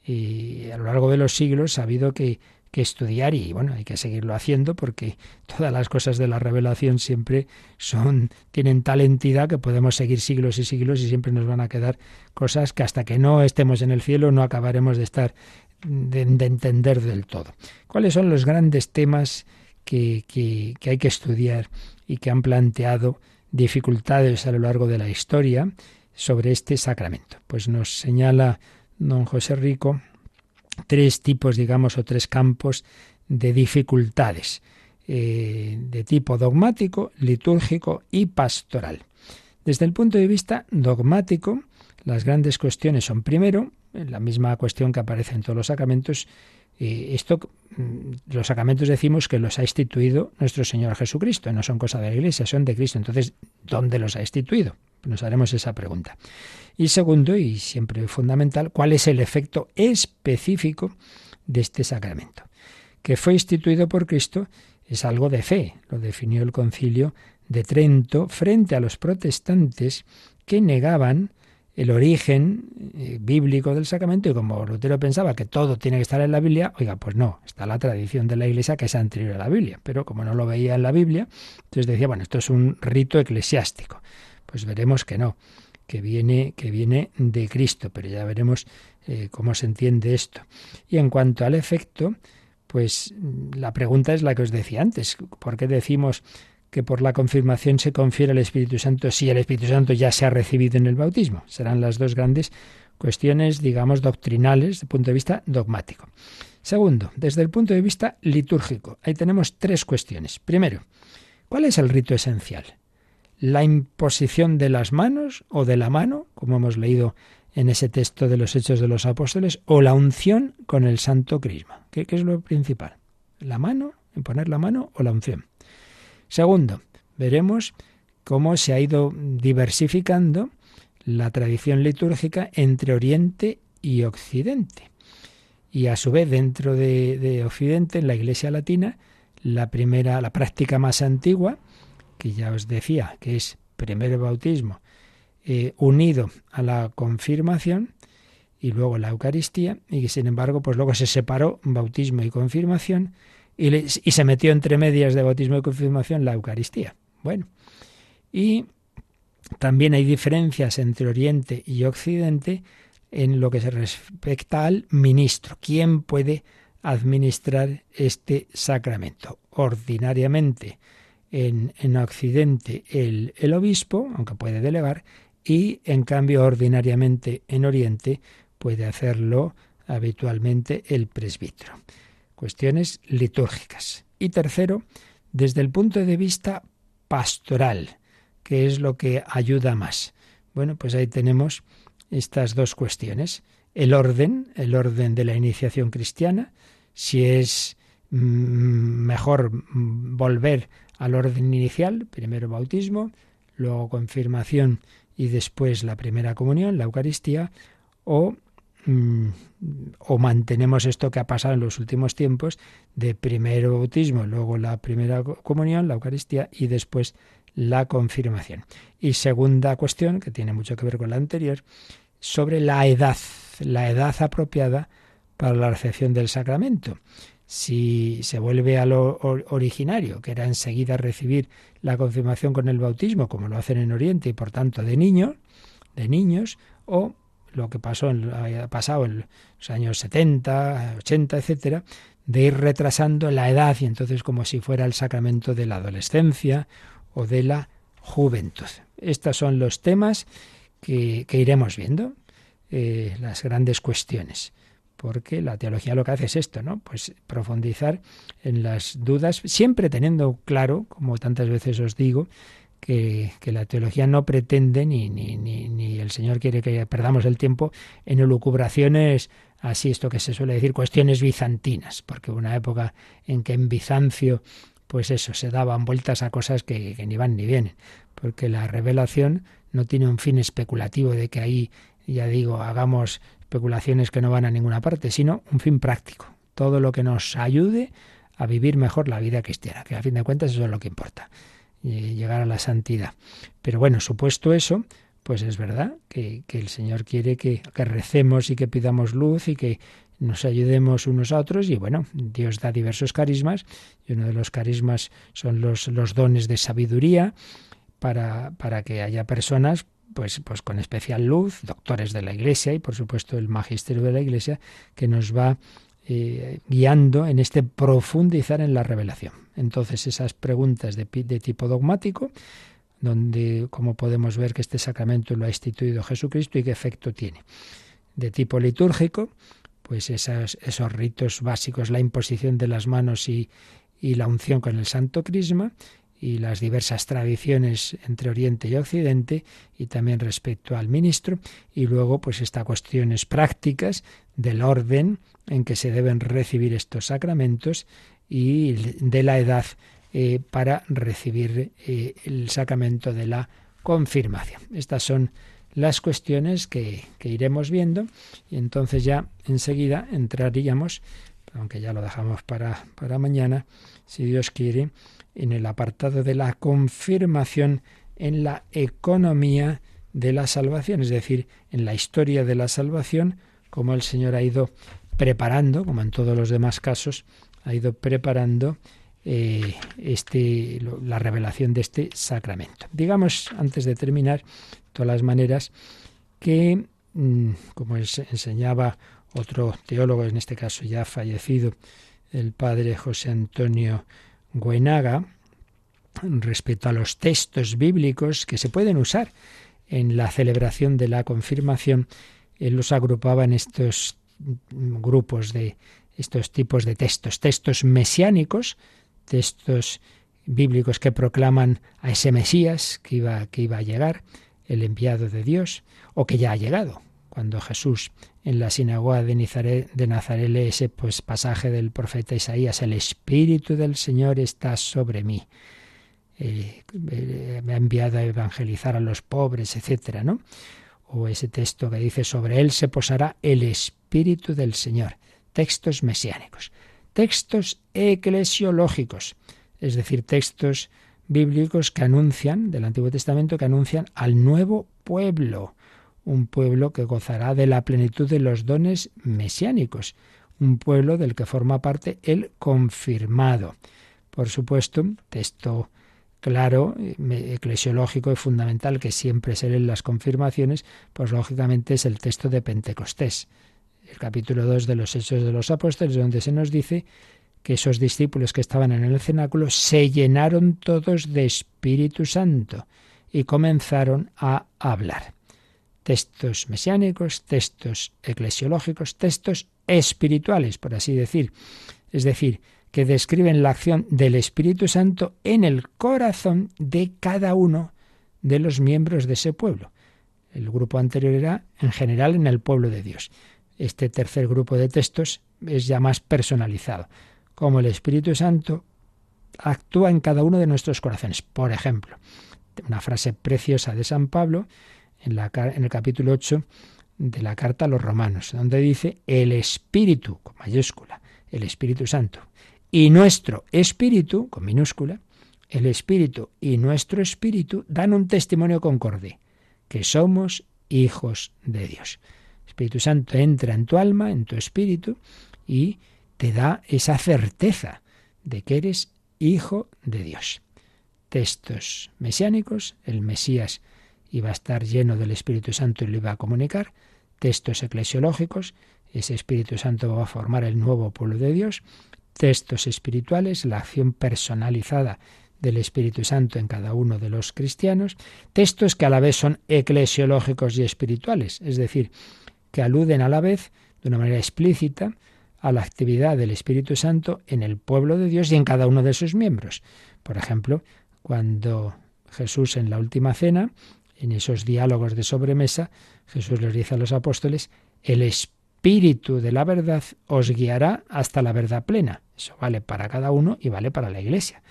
y a lo largo de los siglos ha habido que, que, estudiar y bueno, hay que seguirlo haciendo porque todas las cosas de la revelación siempre son, tienen tal entidad que podemos seguir siglos y siglos y siempre nos van a quedar cosas que hasta que no estemos en el cielo no acabaremos de estar, de, de entender del todo. ¿Cuáles son los grandes temas que, que, que hay que estudiar y que han planteado dificultades a lo largo de la historia sobre este sacramento? Pues nos señala don José Rico tres tipos, digamos, o tres campos de dificultades eh, de tipo dogmático, litúrgico y pastoral. Desde el punto de vista dogmático, las grandes cuestiones son, primero, la misma cuestión que aparece en todos los sacramentos, eh, esto, mm, los sacramentos decimos que los ha instituido nuestro Señor Jesucristo, no son cosa de la Iglesia, son de Cristo. Entonces, ¿dónde los ha instituido? Nos haremos esa pregunta. Y segundo, y siempre fundamental, ¿cuál es el efecto específico de este sacramento? Que fue instituido por Cristo es algo de fe, lo definió el concilio de Trento frente a los protestantes que negaban el origen eh, bíblico del sacramento y como Lutero pensaba que todo tiene que estar en la Biblia, oiga, pues no, está la tradición de la Iglesia que es anterior a la Biblia, pero como no lo veía en la Biblia, entonces decía, bueno, esto es un rito eclesiástico. Pues veremos que no, que viene, que viene de Cristo, pero ya veremos eh, cómo se entiende esto. Y en cuanto al efecto, pues la pregunta es la que os decía antes. ¿Por qué decimos que por la confirmación se confiere el Espíritu Santo si el Espíritu Santo ya se ha recibido en el bautismo? Serán las dos grandes cuestiones, digamos, doctrinales, desde el punto de vista dogmático. Segundo, desde el punto de vista litúrgico. Ahí tenemos tres cuestiones. Primero, ¿cuál es el rito esencial? La imposición de las manos o de la mano, como hemos leído en ese texto de los Hechos de los Apóstoles, o la unción con el Santo Crisma. ¿Qué, es lo principal? ¿La mano? ¿Imponer la mano o la unción? Segundo, veremos cómo se ha ido diversificando la tradición litúrgica entre Oriente y Occidente. Y a su vez, dentro de, de Occidente, en la Iglesia Latina, la primera, la práctica más antigua, que ya os decía, que es primer bautismo eh, unido a la confirmación y luego la Eucaristía, y que sin embargo, pues luego se separó bautismo y confirmación y, y se metió entre medias de bautismo y confirmación la Eucaristía. Bueno, y también hay diferencias entre Oriente y Occidente en lo que se respecta al ministro. ¿Quién puede administrar este sacramento? Ordinariamente, en, Occidente el, el obispo, aunque puede delegar, y en cambio ordinariamente en Oriente puede hacerlo habitualmente el presbítero. Cuestiones litúrgicas. Y tercero, desde el punto de vista pastoral, que es lo que ayuda más. Bueno, pues ahí tenemos estas dos cuestiones. El orden, el orden de la iniciación cristiana, si es mejor volver al orden inicial, primero bautismo, luego confirmación y después la primera comunión, la Eucaristía, o, mm, o mantenemos esto que ha pasado en los últimos tiempos, de primero bautismo, luego la primera comunión, la Eucaristía y después la confirmación. Y segunda cuestión, que tiene mucho que ver con la anterior, sobre la edad, la edad apropiada para la recepción del sacramento si se vuelve a lo originario, que era enseguida recibir la confirmación con el bautismo, como lo hacen en Oriente, y por tanto de niños, de niños, o lo que pasó en, ha pasado en los años 70, 80, etcétera, de ir retrasando la edad y entonces como si fuera el sacramento de la adolescencia o de la juventud. Estos son los temas que, iremos viendo, eh, las grandes cuestiones porque la teología lo que hace es esto, ¿no? Pues profundizar en las dudas, siempre teniendo claro, como tantas veces os digo, que, la teología no pretende, ni, ni, ni, ni, el Señor quiere que perdamos el tiempo en elucubraciones, así esto que se suele decir, cuestiones bizantinas, porque una época en que en Bizancio, pues eso, se daban vueltas a cosas que, que ni van ni vienen, porque la revelación no tiene un fin especulativo de que ahí, ya digo, hagamos especulaciones que no van a ninguna parte, sino un fin práctico. Todo lo que nos ayude a vivir mejor la vida cristiana, que a fin de cuentas eso es lo que importa. llegar a la santidad. Pero bueno, supuesto eso, pues es verdad que, el Señor quiere que, recemos y que pidamos luz y que nos ayudemos unos a otros y bueno, Dios da diversos carismas y uno de los carismas son los, los dones de sabiduría para, para que haya personas pues, pues con especial luz, doctores de la Iglesia y por supuesto el magisterio de la Iglesia que nos va eh, guiando en este profundizar en la revelación. Entonces esas preguntas de, tipo dogmático, donde como podemos ver que este sacramento lo ha instituido Jesucristo y qué efecto tiene. De tipo litúrgico, pues esos, ritos básicos, la imposición de las manos y la unción con el Santo Crisma, y las diversas tradiciones entre Oriente y Occidente y también respecto al ministro y luego pues estas cuestiones prácticas del orden en que se deben recibir estos sacramentos y de la edad eh, para recibir eh, el sacramento de la confirmación. Estas son las cuestiones que, que, iremos viendo y entonces ya enseguida entraríamos, aunque ya lo dejamos para, para mañana, si Dios quiere, en el apartado de la confirmación en la economía de la salvación, es decir, en la historia de la salvación, como el Señor ha ido preparando, como en todos los demás casos, ha ido preparando eh, este, la revelación de este sacramento. Digamos, antes de terminar, todas las maneras, que, mm, como enseñaba otro teólogo, en este caso ya fallecido, el padre José Antonio Guenaga respecto a los textos bíblicos que se pueden usar en la celebración de la confirmación, él los agrupaba en estos grupos de estos tipos de textos, textos mesiánicos, textos bíblicos que proclaman a ese Mesías que iba, que iba a llegar, el enviado de Dios, o que ya ha llegado, cuando Jesús en la sinagoga de Nazaret, de Nazaret lee ese pues, pasaje del profeta Isaías, el Espíritu del Señor está sobre mí. Eh, eh, me ha enviado a evangelizar a los pobres, etcétera, ¿no? O ese texto que dice sobre él se posará el Espíritu del Señor. Textos mesiánicos. Textos eclesiológicos, es decir, textos bíblicos que anuncian, del Antiguo Testamento, que anuncian al nuevo pueblo, un pueblo que gozará de la plenitud de los dones mesiánicos, un pueblo del que forma parte el confirmado. Por supuesto, texto claro, eclesiológico y fundamental que siempre se lee en las confirmaciones, pues lógicamente es el texto de Pentecostés, el capítulo 2 de los Hechos de los Apóstoles, donde se nos dice que esos discípulos que estaban en el cenáculo se llenaron todos de Espíritu Santo y comenzaron a hablar textos mesiánicos, textos eclesiológicos, textos espirituales, por así decir. Es decir, que describen la acción del Espíritu Santo en el corazón de cada uno de los miembros de ese pueblo. El grupo anterior era en general en el pueblo de Dios. Este tercer grupo de textos es ya más personalizado, como el Espíritu Santo actúa en cada uno de nuestros corazones. Por ejemplo, una frase preciosa de San Pablo en, el capítulo 8 de la carta a los romanos, donde dice el Espíritu, con mayúscula, el Espíritu Santo, y nuestro Espíritu, con minúscula, el Espíritu y nuestro Espíritu dan un testimonio concorde, que somos hijos de Dios. Espíritu Santo entra en tu alma, en tu espíritu, y te da esa certeza de que eres hijo de Dios. Textos mesiánicos, el Mesías iba a estar lleno del Espíritu Santo y lo iba a comunicar, textos eclesiológicos, ese Espíritu Santo va a formar el nuevo pueblo de Dios, textos espirituales, la acción personalizada del Espíritu Santo en cada uno de los cristianos, textos que a la vez son eclesiológicos y espirituales, es decir, que aluden a la vez, de una manera explícita, a la actividad del Espíritu Santo en el pueblo de Dios y en cada uno de sus miembros. Por ejemplo, cuando Jesús en la última cena en esos diálogos de sobremesa, Jesús les dice a los apóstoles, el Espíritu de la verdad os guiará hasta la verdad plena. Eso vale para cada uno y vale para la Iglesia.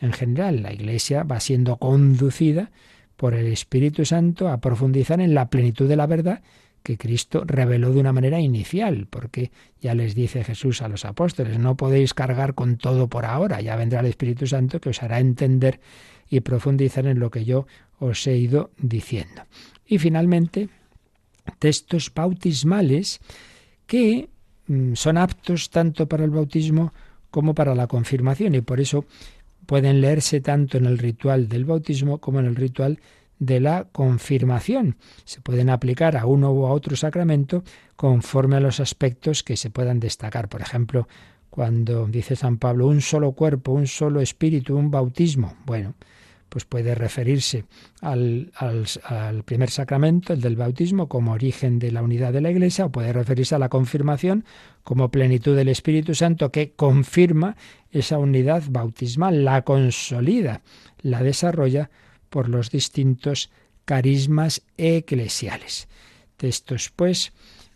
En general, la Iglesia va siendo conducida por el Espíritu Santo a profundizar en la plenitud de la verdad que Cristo reveló de una manera inicial, porque ya les dice Jesús a los apóstoles, no podéis cargar con todo por ahora, ya vendrá el Espíritu Santo que os hará entender y profundizar en lo que yo os he ido diciendo. Y finalmente, textos bautismales que mm, son aptos tanto para el bautismo como para la confirmación y por eso pueden leerse tanto en el ritual del bautismo como en el ritual de la confirmación. Se pueden aplicar a uno u a otro sacramento conforme a los aspectos que se puedan destacar. Por ejemplo, cuando dice San Pablo un solo cuerpo, un solo espíritu, un bautismo. Bueno, pues puede referirse al, al, primer sacramento, el del bautismo, como origen de la unidad de la Iglesia, o puede referirse a la confirmación como plenitud del Espíritu Santo que confirma esa unidad bautismal, la consolida, la desarrolla por los distintos carismas eclesiales. Textos, pues,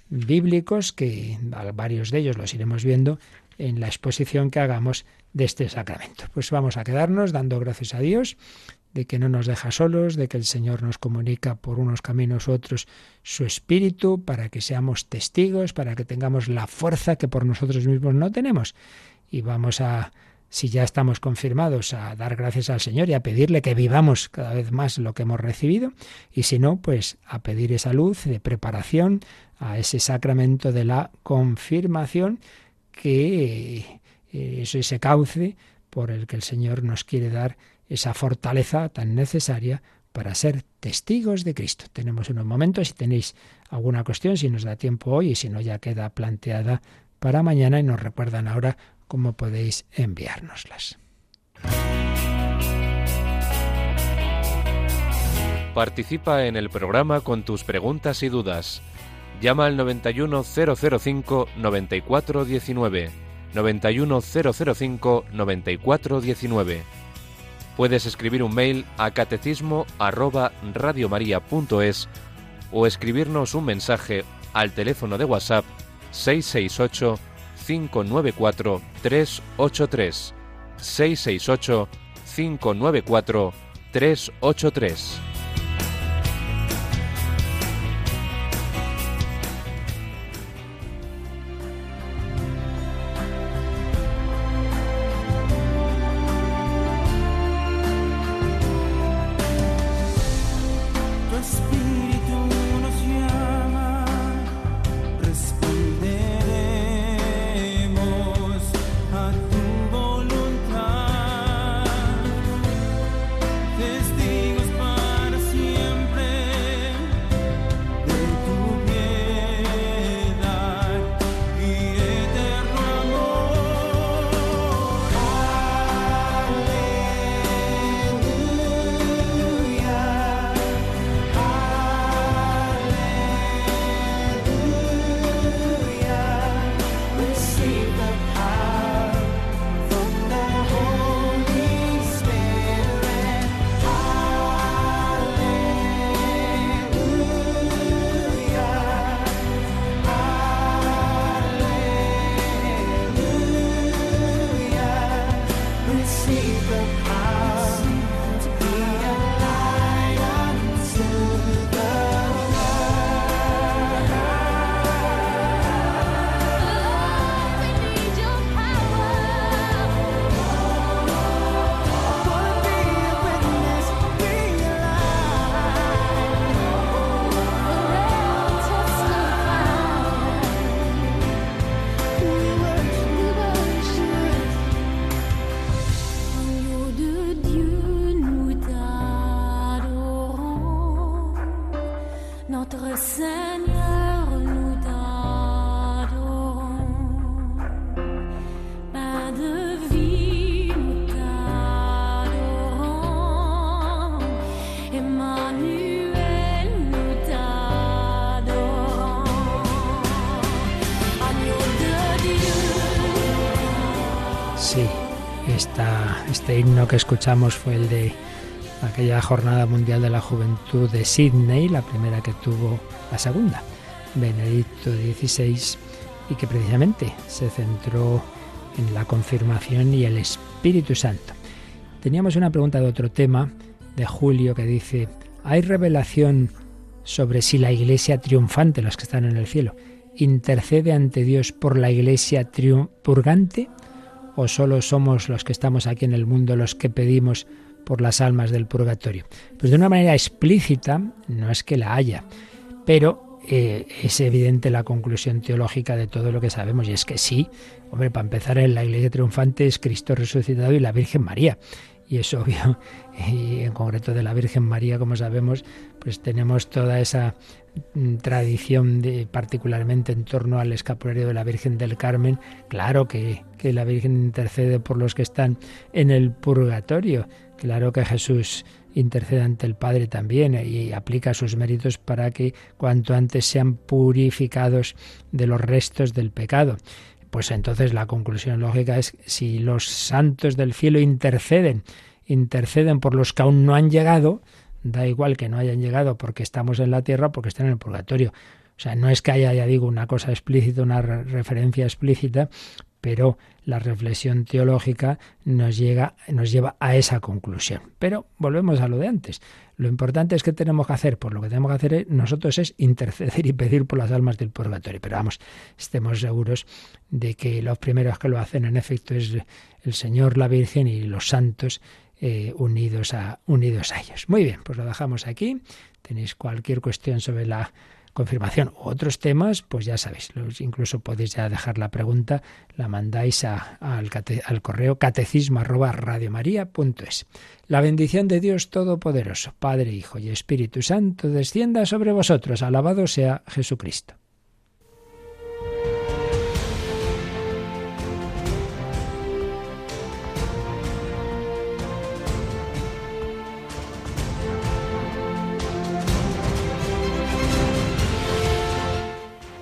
bíblicos, que varios de ellos los iremos viendo en la exposición que hagamos de este sacramento. Pues vamos a quedarnos dando gracias a Dios de que no nos deja solos, de que el Señor nos comunica por unos caminos u otros su espíritu, para que seamos testigos, para que tengamos la fuerza que por nosotros mismos no tenemos. Y vamos a si ya estamos confirmados, a dar gracias al Señor y a pedirle que vivamos cada vez más lo que hemos recibido, y si no, pues a pedir esa luz de preparación a ese sacramento de la confirmación, que eh, es ese cauce por el que el Señor nos quiere dar esa fortaleza tan necesaria para ser testigos de Cristo. Tenemos unos momentos, si tenéis alguna cuestión, si nos da tiempo hoy y si no ya queda planteada para mañana y nos recuerdan ahora cómo podéis enviárnoslas. Participa en el programa con tus preguntas y dudas. Llama al 91005 9419. 91005 9419. Puedes escribir un mail a catecismo arroba o escribirnos un mensaje al teléfono de WhatsApp 668 594 383 668 594 383 que escuchamos fue el de aquella Jornada Mundial de la Juventud de Sydney, la primera que tuvo la segunda, Benedicto XVI, y que precisamente se centró en la confirmación y el Espíritu Santo. Teníamos una pregunta de otro tema, de Julio, que dice, ¿hay revelación sobre si la iglesia triunfante, los que están en el cielo, intercede ante Dios por la iglesia purgante? ¿O solo somos los que estamos aquí en el mundo los que pedimos por las almas del purgatorio. Pues de una manera explícita no es que la haya, pero eh, es evidente la conclusión teológica de todo lo que sabemos, y es que sí, hombre, para empezar en la iglesia triunfante es Cristo resucitado y la Virgen María. Y es obvio, y en concreto de la Virgen María, como sabemos, pues tenemos toda esa mm, tradición de, particularmente en torno al escapulario de la Virgen del Carmen. Claro que, que la Virgen intercede por los que están en el purgatorio. Claro que Jesús intercede ante el Padre también y aplica sus méritos para que cuanto antes sean purificados de los restos del pecado. Pues entonces la conclusión lógica es si los santos del cielo interceden, interceden por los que aún no han llegado, da igual que no hayan llegado porque estamos en la tierra, porque están en el purgatorio. O sea, no es que haya, ya digo, una cosa explícita, una referencia explícita, pero la reflexión teológica nos, llega, nos lleva a esa conclusión. Pero volvemos a lo de antes. Lo importante es que tenemos que hacer, por lo que tenemos que hacer nosotros es interceder y pedir por las almas del purgatorio. Pero vamos, estemos seguros de que los primeros que lo hacen en efecto es el Señor, la Virgen y los santos eh, a, unidos a ellos. Muy bien, pues lo dejamos aquí. Tenéis cualquier cuestión sobre la confirmación u otros temas, pues ya sabéis, incluso podéis ya dejar la pregunta, la mandáis al, al, correo catecismo arroba radiomaria.es. La bendición de Dios Todopoderoso, Padre, Hijo y Espíritu Santo, descienda sobre vosotros. Alabado sea Jesucristo.